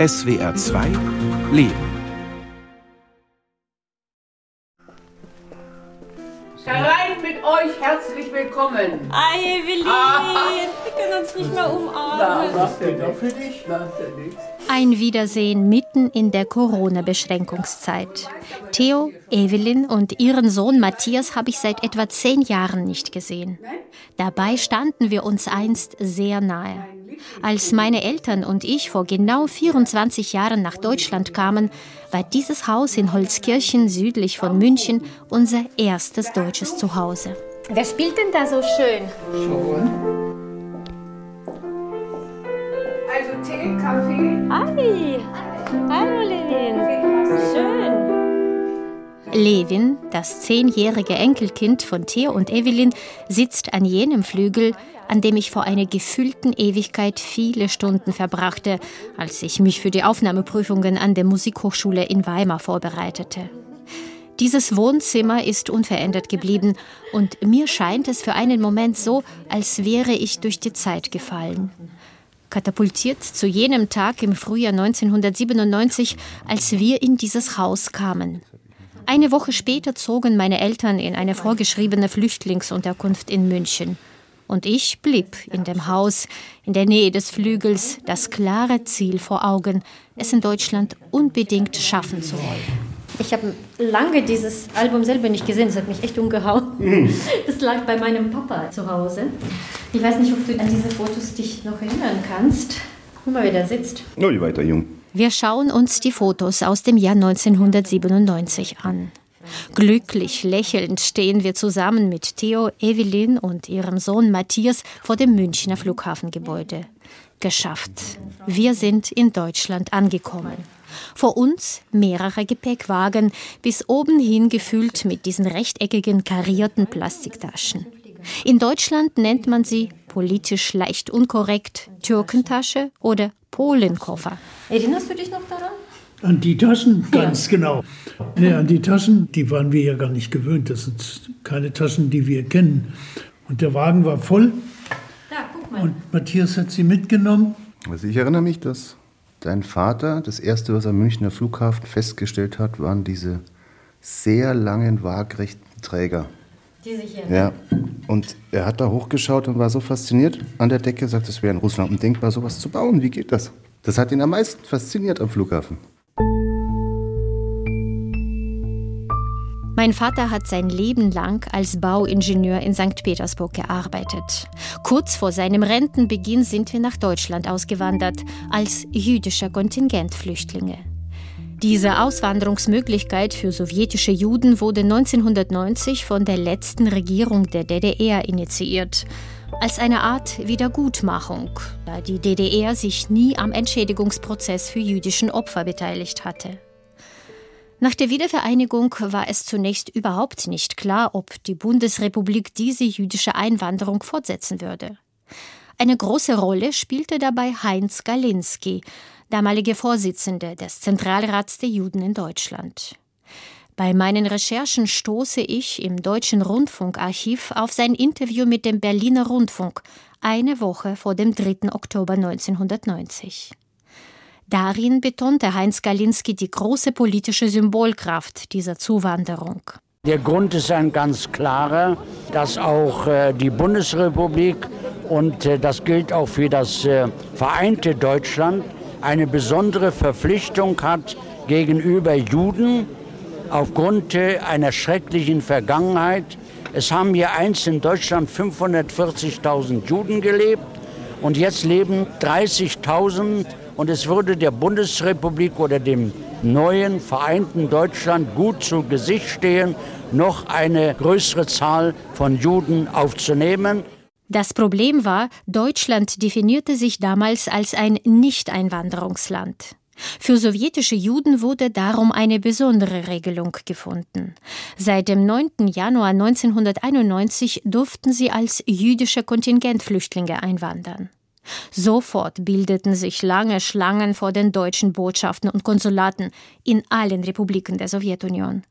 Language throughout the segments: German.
SWR 2 Leben. Herein mit euch, herzlich willkommen. Ei, Evelyn, wir können uns nicht mehr umarmen. was denn noch für dich? Ein Wiedersehen mitten in der Corona-Beschränkungszeit. Theo, Evelyn und ihren Sohn Matthias habe ich seit etwa zehn Jahren nicht gesehen. Dabei standen wir uns einst sehr nahe. Als meine Eltern und ich vor genau 24 Jahren nach Deutschland kamen, war dieses Haus in Holzkirchen südlich von München unser erstes deutsches Zuhause. Wer spielt denn da so schön? Schon. Also Tee, Kaffee. Hi. Hallo, Levin. Schön. Levin, das zehnjährige Enkelkind von Theo und Evelyn, sitzt an jenem Flügel, an dem ich vor einer gefühlten Ewigkeit viele Stunden verbrachte, als ich mich für die Aufnahmeprüfungen an der Musikhochschule in Weimar vorbereitete. Dieses Wohnzimmer ist unverändert geblieben und mir scheint es für einen Moment so, als wäre ich durch die Zeit gefallen. Katapultiert zu jenem Tag im Frühjahr 1997, als wir in dieses Haus kamen. Eine Woche später zogen meine Eltern in eine vorgeschriebene Flüchtlingsunterkunft in München. Und ich blieb in dem Haus, in der Nähe des Flügels, das klare Ziel vor Augen, es in Deutschland unbedingt schaffen zu wollen. Ich habe lange dieses Album selber nicht gesehen, das hat mich echt umgehauen. Das lag bei meinem Papa zu Hause. Ich weiß nicht, ob du an diese Fotos dich noch erinnern kannst. Guck mal, wie der sitzt. Null weiter jung. Wir schauen uns die Fotos aus dem Jahr 1997 an. Glücklich lächelnd stehen wir zusammen mit Theo, Evelyn und ihrem Sohn Matthias vor dem Münchner Flughafengebäude. Geschafft. Wir sind in Deutschland angekommen. Vor uns mehrere Gepäckwagen, bis oben hin gefüllt mit diesen rechteckigen karierten Plastiktaschen. In Deutschland nennt man sie politisch leicht unkorrekt Türkentasche oder Polenkoffer. Erinnerst du dich noch daran? An die Taschen, ganz ja. genau. Ja, an die Taschen, die waren wir ja gar nicht gewöhnt. Das sind keine Taschen, die wir kennen. Und der Wagen war voll. Da, guck mal. Und Matthias hat sie mitgenommen. Also ich erinnere mich, dass dein Vater, das erste, was am Münchner Flughafen festgestellt hat, waren diese sehr langen, waagrechten Träger. Diese hier. Ja. Und er hat da hochgeschaut und war so fasziniert an der Decke, sagt, es wäre in Russland undenkbar, sowas zu bauen. Wie geht das? Das hat ihn am meisten fasziniert am Flughafen. Mein Vater hat sein Leben lang als Bauingenieur in St. Petersburg gearbeitet. Kurz vor seinem Rentenbeginn sind wir nach Deutschland ausgewandert als jüdischer Kontingentflüchtlinge. Diese Auswanderungsmöglichkeit für sowjetische Juden wurde 1990 von der letzten Regierung der DDR initiiert. Als eine Art Wiedergutmachung, da die DDR sich nie am Entschädigungsprozess für jüdischen Opfer beteiligt hatte. Nach der Wiedervereinigung war es zunächst überhaupt nicht klar, ob die Bundesrepublik diese jüdische Einwanderung fortsetzen würde. Eine große Rolle spielte dabei Heinz Galinski, damalige Vorsitzende des Zentralrats der Juden in Deutschland. Bei meinen Recherchen stoße ich im Deutschen Rundfunkarchiv auf sein Interview mit dem Berliner Rundfunk eine Woche vor dem 3. Oktober 1990. Darin betonte Heinz Galinski die große politische Symbolkraft dieser Zuwanderung. Der Grund ist ein ganz klarer, dass auch äh, die Bundesrepublik und äh, das gilt auch für das äh, vereinte Deutschland eine besondere Verpflichtung hat gegenüber Juden aufgrund einer schrecklichen Vergangenheit. Es haben hier einst in Deutschland 540.000 Juden gelebt und jetzt leben 30.000 und es würde der Bundesrepublik oder dem neuen vereinten Deutschland gut zu Gesicht stehen, noch eine größere Zahl von Juden aufzunehmen. Das Problem war, Deutschland definierte sich damals als ein Nicht-Einwanderungsland. Für sowjetische Juden wurde darum eine besondere Regelung gefunden. Seit dem 9. Januar 1991 durften sie als jüdische Kontingentflüchtlinge einwandern. Sofort bildeten sich lange Schlangen vor den deutschen Botschaften und Konsulaten in allen Republiken der Sowjetunion.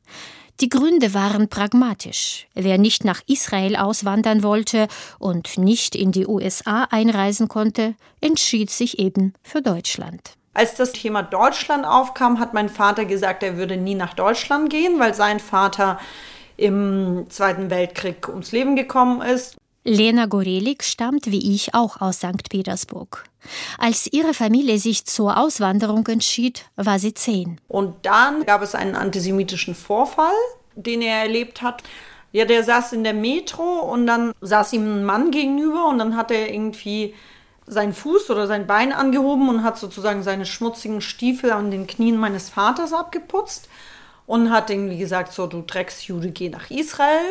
Die Gründe waren pragmatisch. Wer nicht nach Israel auswandern wollte und nicht in die USA einreisen konnte, entschied sich eben für Deutschland. Als das Thema Deutschland aufkam, hat mein Vater gesagt, er würde nie nach Deutschland gehen, weil sein Vater im Zweiten Weltkrieg ums Leben gekommen ist. Lena Gorelik stammt wie ich auch aus St. Petersburg. Als ihre Familie sich zur Auswanderung entschied, war sie zehn. Und dann gab es einen antisemitischen Vorfall, den er erlebt hat. Ja, der saß in der Metro und dann saß ihm ein Mann gegenüber und dann hat er irgendwie seinen Fuß oder sein Bein angehoben und hat sozusagen seine schmutzigen Stiefel an den Knien meines Vaters abgeputzt und hat irgendwie gesagt, so du Drecksjude, geh nach Israel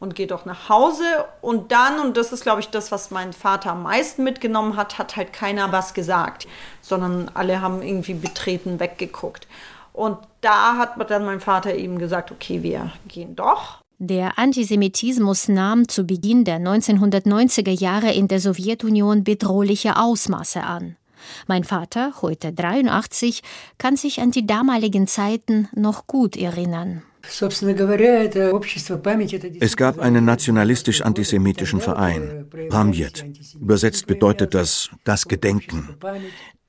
und geh doch nach Hause. Und dann, und das ist, glaube ich, das, was mein Vater am meisten mitgenommen hat, hat halt keiner was gesagt, sondern alle haben irgendwie betreten weggeguckt. Und da hat dann mein Vater eben gesagt, okay, wir gehen doch. Der Antisemitismus nahm zu Beginn der 1990er Jahre in der Sowjetunion bedrohliche Ausmaße an. Mein Vater, heute 83, kann sich an die damaligen Zeiten noch gut erinnern. Es gab einen nationalistisch-antisemitischen Verein, Pamjet. Übersetzt bedeutet das das Gedenken.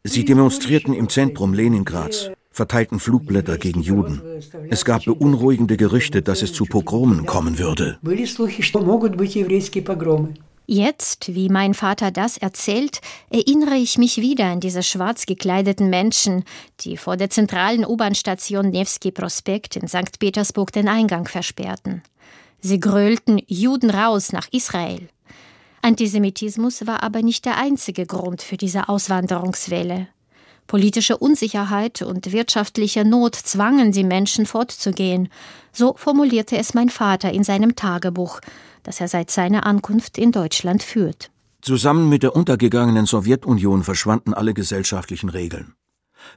Sie demonstrierten im Zentrum Leningrads verteilten Flugblätter gegen Juden. Es gab beunruhigende Gerüchte, dass es zu Pogromen kommen würde. Jetzt, wie mein Vater das erzählt, erinnere ich mich wieder an diese schwarz gekleideten Menschen, die vor der zentralen U-Bahn-Station Nevsky Prospekt in St. Petersburg den Eingang versperrten. Sie grölten Juden raus nach Israel. Antisemitismus war aber nicht der einzige Grund für diese Auswanderungswelle. Politische Unsicherheit und wirtschaftliche Not zwangen die Menschen fortzugehen. So formulierte es mein Vater in seinem Tagebuch, das er seit seiner Ankunft in Deutschland führt. Zusammen mit der untergegangenen Sowjetunion verschwanden alle gesellschaftlichen Regeln.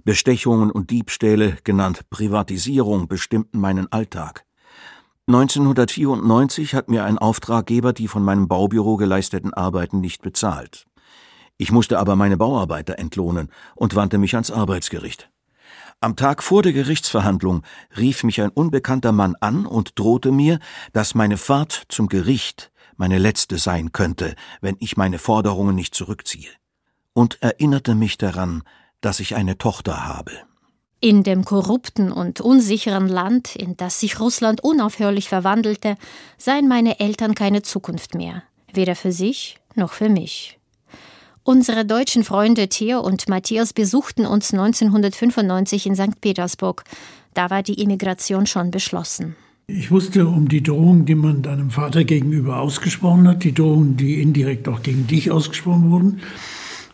Bestechungen und Diebstähle, genannt Privatisierung, bestimmten meinen Alltag. 1994 hat mir ein Auftraggeber die von meinem Baubüro geleisteten Arbeiten nicht bezahlt. Ich musste aber meine Bauarbeiter entlohnen und wandte mich ans Arbeitsgericht. Am Tag vor der Gerichtsverhandlung rief mich ein unbekannter Mann an und drohte mir, dass meine Fahrt zum Gericht meine letzte sein könnte, wenn ich meine Forderungen nicht zurückziehe, und erinnerte mich daran, dass ich eine Tochter habe. In dem korrupten und unsicheren Land, in das sich Russland unaufhörlich verwandelte, seien meine Eltern keine Zukunft mehr, weder für sich noch für mich. Unsere deutschen Freunde Theo und Matthias besuchten uns 1995 in St. Petersburg. Da war die Immigration schon beschlossen. Ich wusste um die Drohung, die man deinem Vater gegenüber ausgesprochen hat, die Drohungen, die indirekt auch gegen dich ausgesprochen wurden.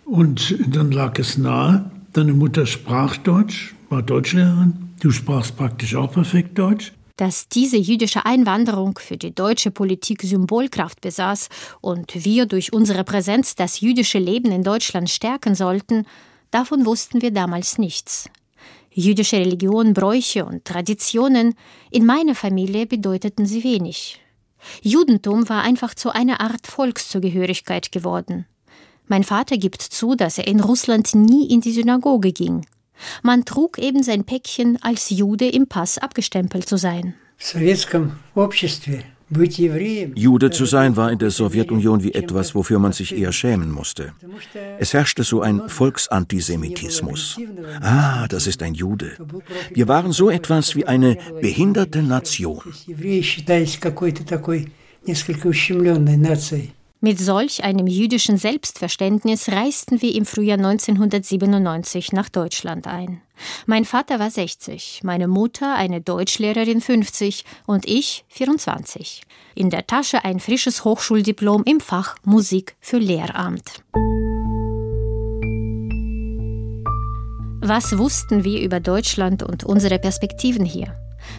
Und dann lag es nahe. Deine Mutter sprach Deutsch, war Deutschlehrerin. Du sprachst praktisch auch perfekt Deutsch dass diese jüdische Einwanderung für die deutsche Politik Symbolkraft besaß und wir durch unsere Präsenz das jüdische Leben in Deutschland stärken sollten, davon wussten wir damals nichts. Jüdische Religion, Bräuche und Traditionen in meiner Familie bedeuteten sie wenig. Judentum war einfach zu einer Art Volkszugehörigkeit geworden. Mein Vater gibt zu, dass er in Russland nie in die Synagoge ging. Man trug eben sein Päckchen als Jude im Pass abgestempelt zu sein. Jude zu sein war in der Sowjetunion wie etwas, wofür man sich eher schämen musste. Es herrschte so ein Volksantisemitismus. Ah, das ist ein Jude. Wir waren so etwas wie eine behinderte Nation. Mit solch einem jüdischen Selbstverständnis reisten wir im Frühjahr 1997 nach Deutschland ein. Mein Vater war 60, meine Mutter, eine Deutschlehrerin 50 und ich 24. In der Tasche ein frisches Hochschuldiplom im Fach Musik für Lehramt. Was wussten wir über Deutschland und unsere Perspektiven hier?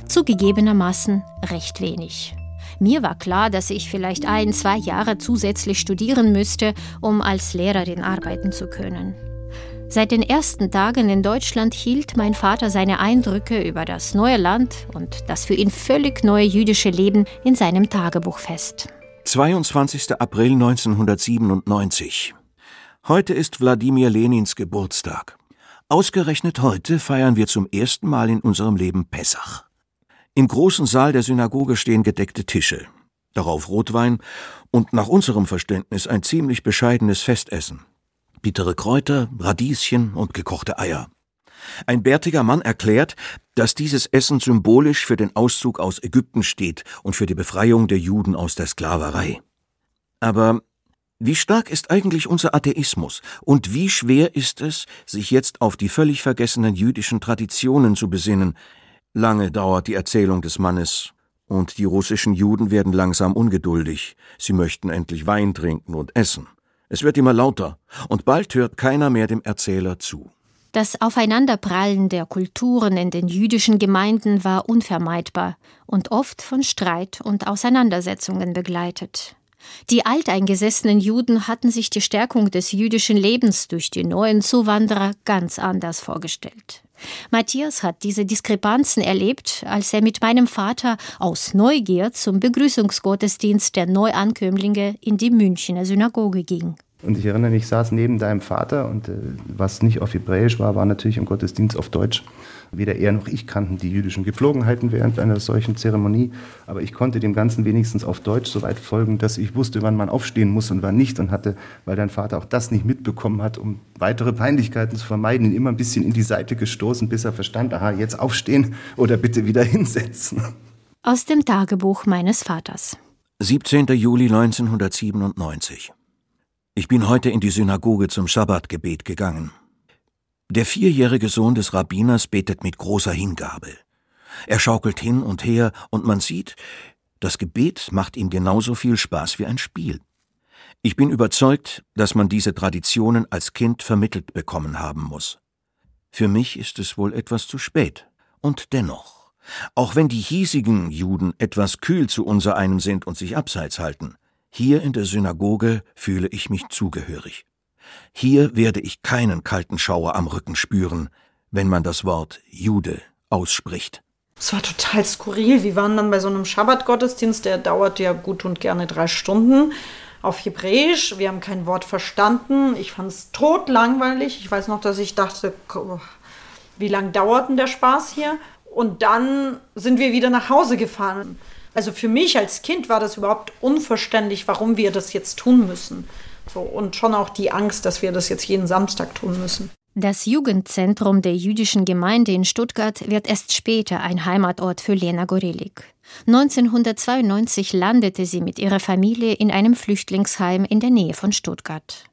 Zugegebenermaßen recht wenig. Mir war klar, dass ich vielleicht ein, zwei Jahre zusätzlich studieren müsste, um als Lehrerin arbeiten zu können. Seit den ersten Tagen in Deutschland hielt mein Vater seine Eindrücke über das neue Land und das für ihn völlig neue jüdische Leben in seinem Tagebuch fest. 22. April 1997. Heute ist Wladimir Lenins Geburtstag. Ausgerechnet heute feiern wir zum ersten Mal in unserem Leben Pessach. Im großen Saal der Synagoge stehen gedeckte Tische, darauf Rotwein und nach unserem Verständnis ein ziemlich bescheidenes Festessen. Bittere Kräuter, Radieschen und gekochte Eier. Ein bärtiger Mann erklärt, dass dieses Essen symbolisch für den Auszug aus Ägypten steht und für die Befreiung der Juden aus der Sklaverei. Aber wie stark ist eigentlich unser Atheismus und wie schwer ist es, sich jetzt auf die völlig vergessenen jüdischen Traditionen zu besinnen? Lange dauert die Erzählung des Mannes, und die russischen Juden werden langsam ungeduldig. Sie möchten endlich Wein trinken und essen. Es wird immer lauter, und bald hört keiner mehr dem Erzähler zu. Das Aufeinanderprallen der Kulturen in den jüdischen Gemeinden war unvermeidbar und oft von Streit und Auseinandersetzungen begleitet. Die alteingesessenen Juden hatten sich die Stärkung des jüdischen Lebens durch die neuen Zuwanderer ganz anders vorgestellt. Matthias hat diese Diskrepanzen erlebt, als er mit meinem Vater aus Neugier zum Begrüßungsgottesdienst der Neuankömmlinge in die Münchner Synagoge ging. Und ich erinnere mich, ich saß neben deinem Vater und äh, was nicht auf Hebräisch war, war natürlich im Gottesdienst auf Deutsch. Weder er noch ich kannten die jüdischen Gepflogenheiten während einer solchen Zeremonie, aber ich konnte dem Ganzen wenigstens auf Deutsch so weit folgen, dass ich wusste, wann man aufstehen muss und wann nicht und hatte, weil dein Vater auch das nicht mitbekommen hat, um weitere Peinlichkeiten zu vermeiden, ihn immer ein bisschen in die Seite gestoßen, bis er verstand, aha, jetzt aufstehen oder bitte wieder hinsetzen. Aus dem Tagebuch meines Vaters. 17. Juli 1997 ich bin heute in die Synagoge zum Schabbatgebet gegangen. Der vierjährige Sohn des Rabbiners betet mit großer Hingabe. Er schaukelt hin und her und man sieht, das Gebet macht ihm genauso viel Spaß wie ein Spiel. Ich bin überzeugt, dass man diese Traditionen als Kind vermittelt bekommen haben muss. Für mich ist es wohl etwas zu spät. Und dennoch, auch wenn die hiesigen Juden etwas kühl zu unser einem sind und sich abseits halten, hier in der Synagoge fühle ich mich zugehörig. Hier werde ich keinen kalten Schauer am Rücken spüren, wenn man das Wort Jude ausspricht. Es war total skurril. Wir waren dann bei so einem Schabbatgottesdienst, der dauerte ja gut und gerne drei Stunden auf Hebräisch. Wir haben kein Wort verstanden. Ich fand es totlangweilig. Ich weiß noch, dass ich dachte, wie lange dauert denn der Spaß hier? Und dann sind wir wieder nach Hause gefahren. Also für mich als Kind war das überhaupt unverständlich, warum wir das jetzt tun müssen. So, und schon auch die Angst, dass wir das jetzt jeden Samstag tun müssen. Das Jugendzentrum der jüdischen Gemeinde in Stuttgart wird erst später ein Heimatort für Lena Gorelik. 1992 landete sie mit ihrer Familie in einem Flüchtlingsheim in der Nähe von Stuttgart.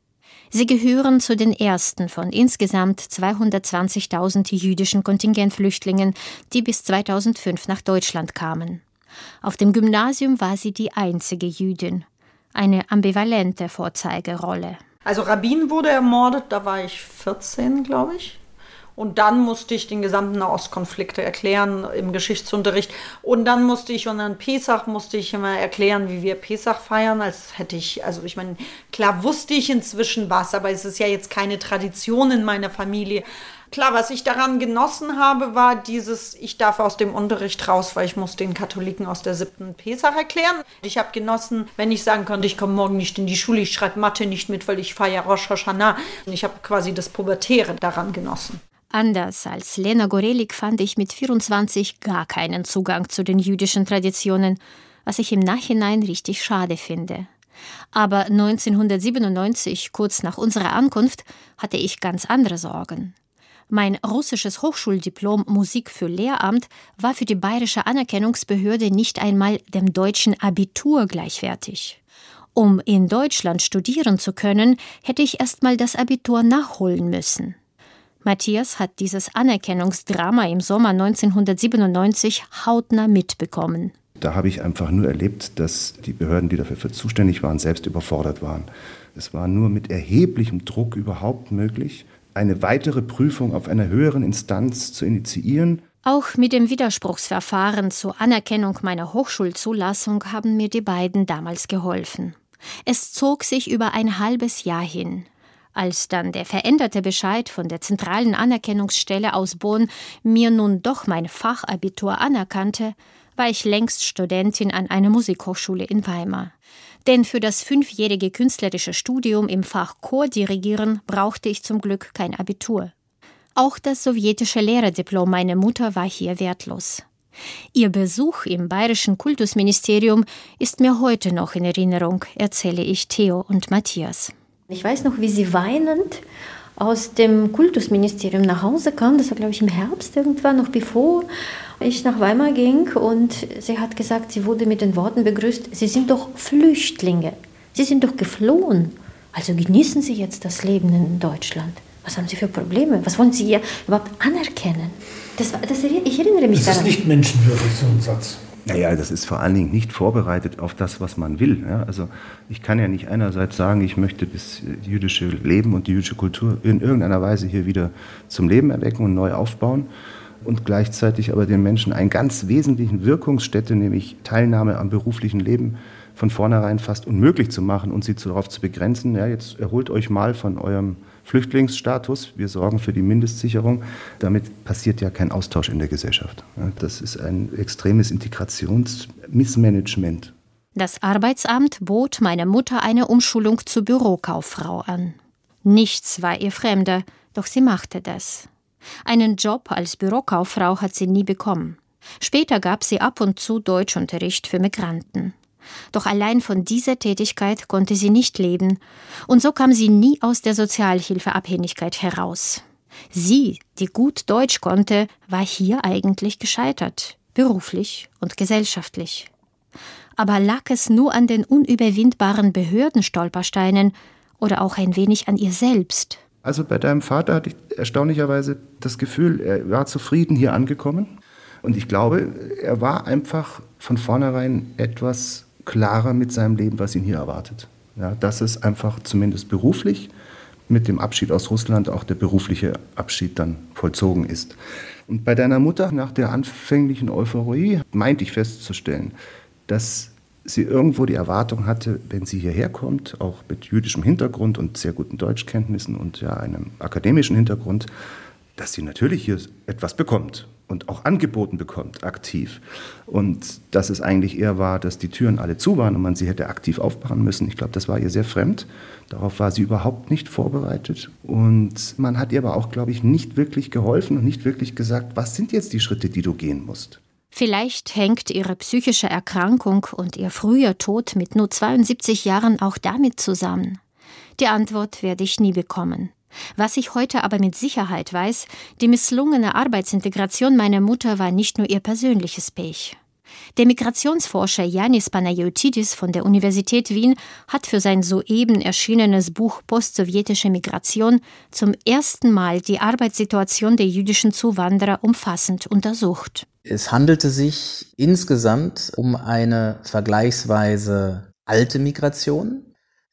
Sie gehören zu den ersten von insgesamt 220.000 jüdischen Kontingentflüchtlingen, die bis 2005 nach Deutschland kamen. Auf dem Gymnasium war sie die einzige Jüdin. Eine ambivalente Vorzeigerolle. Also Rabin wurde ermordet, da war ich 14, glaube ich. Und dann musste ich den gesamten Ostkonflikt erklären im Geschichtsunterricht. Und dann musste ich, und an Pesach musste ich immer erklären, wie wir Pesach feiern, als hätte ich, also ich meine, klar wusste ich inzwischen was, aber es ist ja jetzt keine Tradition in meiner Familie. Klar, was ich daran genossen habe, war dieses, ich darf aus dem Unterricht raus, weil ich muss den Katholiken aus der siebten Pesach erklären. Ich habe genossen, wenn ich sagen konnte, ich komme morgen nicht in die Schule, ich schreibe Mathe nicht mit, weil ich feiere Rosh Hashanah. Ich habe quasi das Pubertäre daran genossen. Anders als Lena Gorelik fand ich mit 24 gar keinen Zugang zu den jüdischen Traditionen, was ich im Nachhinein richtig schade finde. Aber 1997, kurz nach unserer Ankunft, hatte ich ganz andere Sorgen. Mein russisches Hochschuldiplom Musik für Lehramt war für die bayerische Anerkennungsbehörde nicht einmal dem deutschen Abitur gleichwertig. Um in Deutschland studieren zu können, hätte ich erstmal das Abitur nachholen müssen. Matthias hat dieses Anerkennungsdrama im Sommer 1997 hautnah mitbekommen. Da habe ich einfach nur erlebt, dass die Behörden, die dafür zuständig waren, selbst überfordert waren. Es war nur mit erheblichem Druck überhaupt möglich, eine weitere Prüfung auf einer höheren Instanz zu initiieren. Auch mit dem Widerspruchsverfahren zur Anerkennung meiner Hochschulzulassung haben mir die beiden damals geholfen. Es zog sich über ein halbes Jahr hin. Als dann der veränderte Bescheid von der zentralen Anerkennungsstelle aus Bonn mir nun doch mein Fachabitur anerkannte, war ich längst Studentin an einer Musikhochschule in Weimar. Denn für das fünfjährige künstlerische Studium im Fach Chordirigieren brauchte ich zum Glück kein Abitur. Auch das sowjetische Lehrerdiplom meiner Mutter war hier wertlos. Ihr Besuch im bayerischen Kultusministerium ist mir heute noch in Erinnerung, erzähle ich Theo und Matthias. Ich weiß noch, wie sie weinend aus dem Kultusministerium nach Hause kam. Das war, glaube ich, im Herbst irgendwann, noch bevor ich nach Weimar ging. Und sie hat gesagt, sie wurde mit den Worten begrüßt, Sie sind doch Flüchtlinge. Sie sind doch geflohen. Also genießen Sie jetzt das Leben in Deutschland. Was haben Sie für Probleme? Was wollen Sie hier überhaupt anerkennen? Das, das, ich erinnere mich das daran. Das ist nicht menschenwürdig, so ein Satz. Naja, das ist vor allen Dingen nicht vorbereitet auf das, was man will. Ja, also ich kann ja nicht einerseits sagen, ich möchte das jüdische Leben und die jüdische Kultur in irgendeiner Weise hier wieder zum Leben erwecken und neu aufbauen und gleichzeitig aber den Menschen einen ganz wesentlichen Wirkungsstätte, nämlich Teilnahme am beruflichen Leben, von vornherein fast unmöglich zu machen und sie darauf zu begrenzen. Ja, jetzt erholt euch mal von eurem Flüchtlingsstatus. Wir sorgen für die Mindestsicherung. Damit passiert ja kein Austausch in der Gesellschaft. Das ist ein extremes Integrationsmissmanagement. Das Arbeitsamt bot meiner Mutter eine Umschulung zur Bürokauffrau an. Nichts war ihr fremder, doch sie machte das. Einen Job als Bürokauffrau hat sie nie bekommen. Später gab sie ab und zu Deutschunterricht für Migranten. Doch allein von dieser Tätigkeit konnte sie nicht leben, und so kam sie nie aus der Sozialhilfeabhängigkeit heraus. Sie, die gut Deutsch konnte, war hier eigentlich gescheitert, beruflich und gesellschaftlich. Aber lag es nur an den unüberwindbaren Behördenstolpersteinen oder auch ein wenig an ihr selbst? Also bei deinem Vater hatte ich erstaunlicherweise das Gefühl, er war zufrieden hier angekommen. Und ich glaube, er war einfach von vornherein etwas klarer mit seinem Leben, was ihn hier erwartet. Ja, dass es einfach zumindest beruflich mit dem Abschied aus Russland auch der berufliche Abschied dann vollzogen ist. Und bei deiner Mutter nach der anfänglichen Euphorie meinte ich festzustellen, dass sie irgendwo die Erwartung hatte, wenn sie hierher kommt, auch mit jüdischem Hintergrund und sehr guten Deutschkenntnissen und ja einem akademischen Hintergrund, dass sie natürlich hier etwas bekommt und auch angeboten bekommt, aktiv. Und dass es eigentlich eher war, dass die Türen alle zu waren und man sie hätte aktiv aufmachen müssen. Ich glaube, das war ihr sehr fremd. Darauf war sie überhaupt nicht vorbereitet. Und man hat ihr aber auch, glaube ich, nicht wirklich geholfen und nicht wirklich gesagt, was sind jetzt die Schritte, die du gehen musst. Vielleicht hängt ihre psychische Erkrankung und ihr früher Tod mit nur 72 Jahren auch damit zusammen. Die Antwort werde ich nie bekommen. Was ich heute aber mit Sicherheit weiß, die misslungene Arbeitsintegration meiner Mutter war nicht nur ihr persönliches Pech. Der Migrationsforscher Yanis Panayotidis von der Universität Wien hat für sein soeben erschienenes Buch Postsowjetische Migration zum ersten Mal die Arbeitssituation der jüdischen Zuwanderer umfassend untersucht. Es handelte sich insgesamt um eine vergleichsweise alte Migration,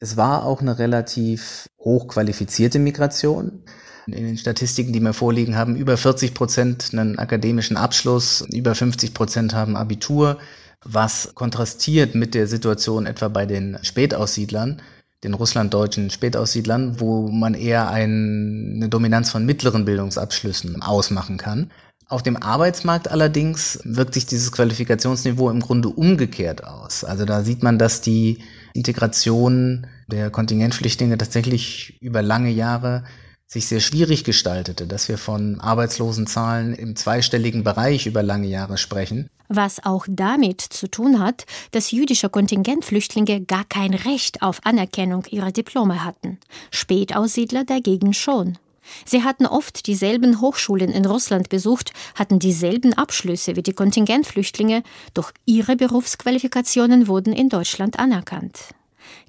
es war auch eine relativ hochqualifizierte Migration. In den Statistiken, die mir vorliegen, haben über 40 Prozent einen akademischen Abschluss, über 50 Prozent haben Abitur, was kontrastiert mit der Situation etwa bei den Spätaussiedlern, den russlanddeutschen Spätaussiedlern, wo man eher ein, eine Dominanz von mittleren Bildungsabschlüssen ausmachen kann. Auf dem Arbeitsmarkt allerdings wirkt sich dieses Qualifikationsniveau im Grunde umgekehrt aus. Also da sieht man, dass die Integration der Kontingentflüchtlinge tatsächlich über lange Jahre sich sehr schwierig gestaltete, dass wir von Arbeitslosenzahlen im zweistelligen Bereich über lange Jahre sprechen. Was auch damit zu tun hat, dass jüdische Kontingentflüchtlinge gar kein Recht auf Anerkennung ihrer Diplome hatten, Spätaussiedler dagegen schon. Sie hatten oft dieselben Hochschulen in Russland besucht, hatten dieselben Abschlüsse wie die Kontingentflüchtlinge, doch ihre Berufsqualifikationen wurden in Deutschland anerkannt.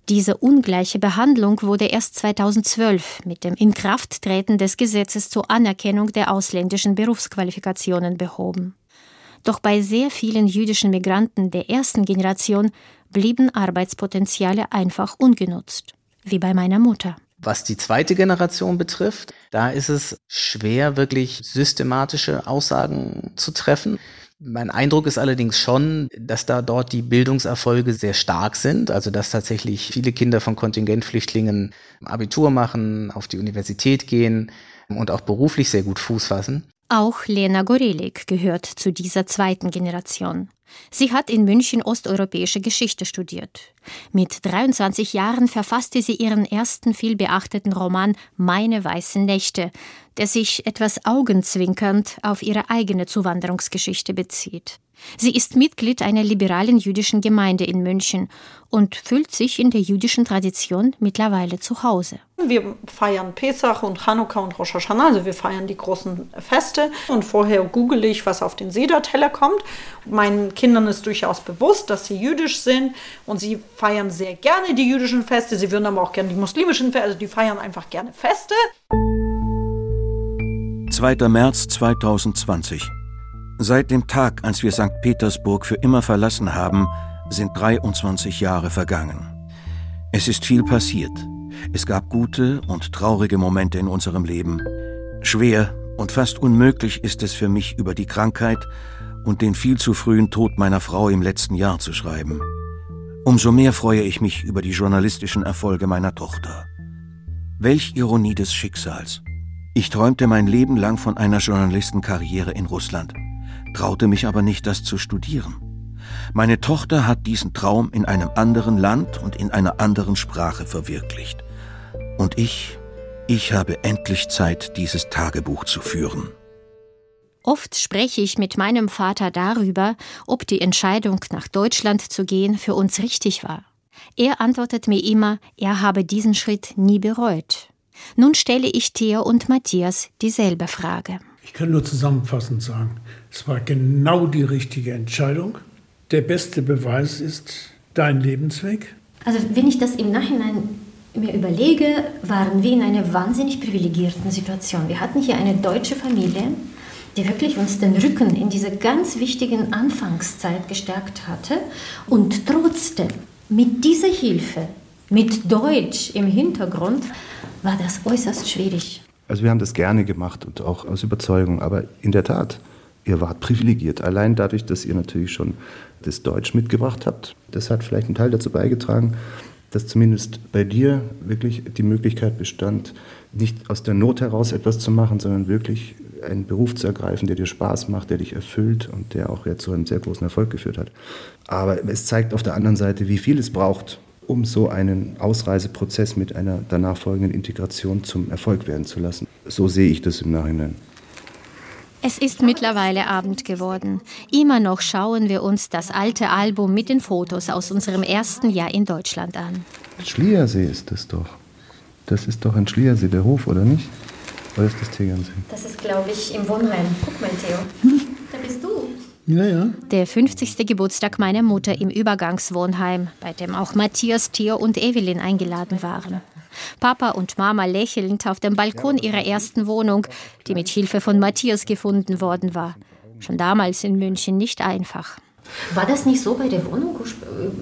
Diese ungleiche Behandlung wurde erst 2012 mit dem Inkrafttreten des Gesetzes zur Anerkennung der ausländischen Berufsqualifikationen behoben. Doch bei sehr vielen jüdischen Migranten der ersten Generation blieben Arbeitspotenziale einfach ungenutzt, wie bei meiner Mutter. Was die zweite Generation betrifft, da ist es schwer, wirklich systematische Aussagen zu treffen. Mein Eindruck ist allerdings schon, dass da dort die Bildungserfolge sehr stark sind, also dass tatsächlich viele Kinder von Kontingentflüchtlingen Abitur machen, auf die Universität gehen und auch beruflich sehr gut Fuß fassen. Auch Lena Gorelik gehört zu dieser zweiten Generation. Sie hat in München osteuropäische Geschichte studiert. Mit 23 Jahren verfasste sie ihren ersten vielbeachteten Roman Meine weißen Nächte, der sich etwas augenzwinkernd auf ihre eigene Zuwanderungsgeschichte bezieht. Sie ist Mitglied einer liberalen jüdischen Gemeinde in München und fühlt sich in der jüdischen Tradition mittlerweile zu Hause. Wir feiern Pesach und Chanukka und Rosh Hashanah, also wir feiern die großen Feste. Und vorher google ich, was auf den Sederteller kommt. Meinen Kindern ist durchaus bewusst, dass sie jüdisch sind und sie feiern sehr gerne die jüdischen Feste. Sie würden aber auch gerne die muslimischen Feste, also die feiern einfach gerne Feste. 2. März 2020 Seit dem Tag, als wir St. Petersburg für immer verlassen haben, sind 23 Jahre vergangen. Es ist viel passiert. Es gab gute und traurige Momente in unserem Leben. Schwer und fast unmöglich ist es für mich, über die Krankheit und den viel zu frühen Tod meiner Frau im letzten Jahr zu schreiben. Umso mehr freue ich mich über die journalistischen Erfolge meiner Tochter. Welch Ironie des Schicksals. Ich träumte mein Leben lang von einer Journalistenkarriere in Russland traute mich aber nicht, das zu studieren. Meine Tochter hat diesen Traum in einem anderen Land und in einer anderen Sprache verwirklicht. Und ich, ich habe endlich Zeit, dieses Tagebuch zu führen. Oft spreche ich mit meinem Vater darüber, ob die Entscheidung, nach Deutschland zu gehen, für uns richtig war. Er antwortet mir immer, er habe diesen Schritt nie bereut. Nun stelle ich Theo und Matthias dieselbe Frage. Ich kann nur zusammenfassend sagen, es war genau die richtige Entscheidung. Der beste Beweis ist dein Lebensweg. Also wenn ich das im Nachhinein mir überlege, waren wir in einer wahnsinnig privilegierten Situation. Wir hatten hier eine deutsche Familie, die wirklich uns den Rücken in dieser ganz wichtigen Anfangszeit gestärkt hatte. Und trotzdem, mit dieser Hilfe, mit Deutsch im Hintergrund, war das äußerst schwierig. Also wir haben das gerne gemacht und auch aus Überzeugung, aber in der Tat, ihr wart privilegiert. Allein dadurch, dass ihr natürlich schon das Deutsch mitgebracht habt. Das hat vielleicht einen Teil dazu beigetragen, dass zumindest bei dir wirklich die Möglichkeit bestand, nicht aus der Not heraus etwas zu machen, sondern wirklich einen Beruf zu ergreifen, der dir Spaß macht, der dich erfüllt und der auch jetzt zu einem sehr großen Erfolg geführt hat. Aber es zeigt auf der anderen Seite, wie viel es braucht, um so einen Ausreiseprozess mit einer danach folgenden Integration zum Erfolg werden zu lassen. So sehe ich das im Nachhinein. Es ist mittlerweile Abend geworden. Immer noch schauen wir uns das alte Album mit den Fotos aus unserem ersten Jahr in Deutschland an. Schliersee ist das doch. Das ist doch ein Schliersee, der Hof, oder nicht? Oder ist das Tegernsee? Das ist, glaube ich, im Wohnheim. Guck mal, Theo. Da bist du. Ja, ja. Der 50. Geburtstag meiner Mutter im Übergangswohnheim, bei dem auch Matthias, Theo und Evelyn eingeladen waren. Papa und Mama lächelnd auf dem Balkon ihrer ersten Wohnung, die mit Hilfe von Matthias gefunden worden war. Schon damals in München nicht einfach. War das nicht so bei der Wohnung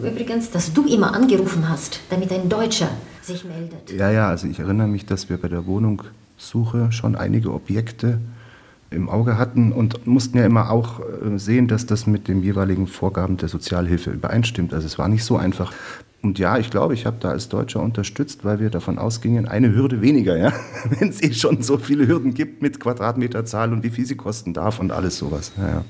übrigens, dass du immer angerufen hast, damit ein Deutscher sich meldet? Ja, ja, also ich erinnere mich, dass wir bei der Wohnungssuche schon einige Objekte im Auge hatten und mussten ja immer auch äh, sehen, dass das mit den jeweiligen Vorgaben der Sozialhilfe übereinstimmt. Also es war nicht so einfach. Und ja, ich glaube, ich habe da als Deutscher unterstützt, weil wir davon ausgingen, eine Hürde weniger, ja. Wenn es eh schon so viele Hürden gibt mit Quadratmeterzahl und wie viel sie kosten darf und alles sowas. Ja, ja.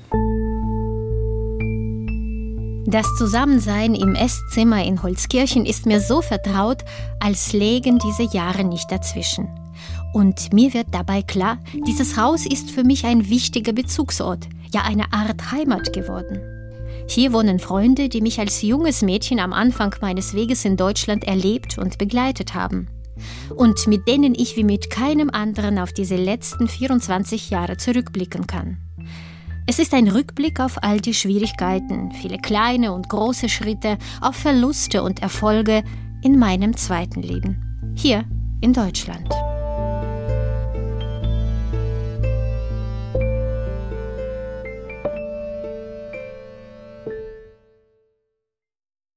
Das Zusammensein im Esszimmer in Holzkirchen ist mir so vertraut, als lägen diese Jahre nicht dazwischen. Und mir wird dabei klar, dieses Haus ist für mich ein wichtiger Bezugsort, ja eine Art Heimat geworden. Hier wohnen Freunde, die mich als junges Mädchen am Anfang meines Weges in Deutschland erlebt und begleitet haben. Und mit denen ich wie mit keinem anderen auf diese letzten 24 Jahre zurückblicken kann. Es ist ein Rückblick auf all die Schwierigkeiten, viele kleine und große Schritte, auf Verluste und Erfolge in meinem zweiten Leben. Hier in Deutschland.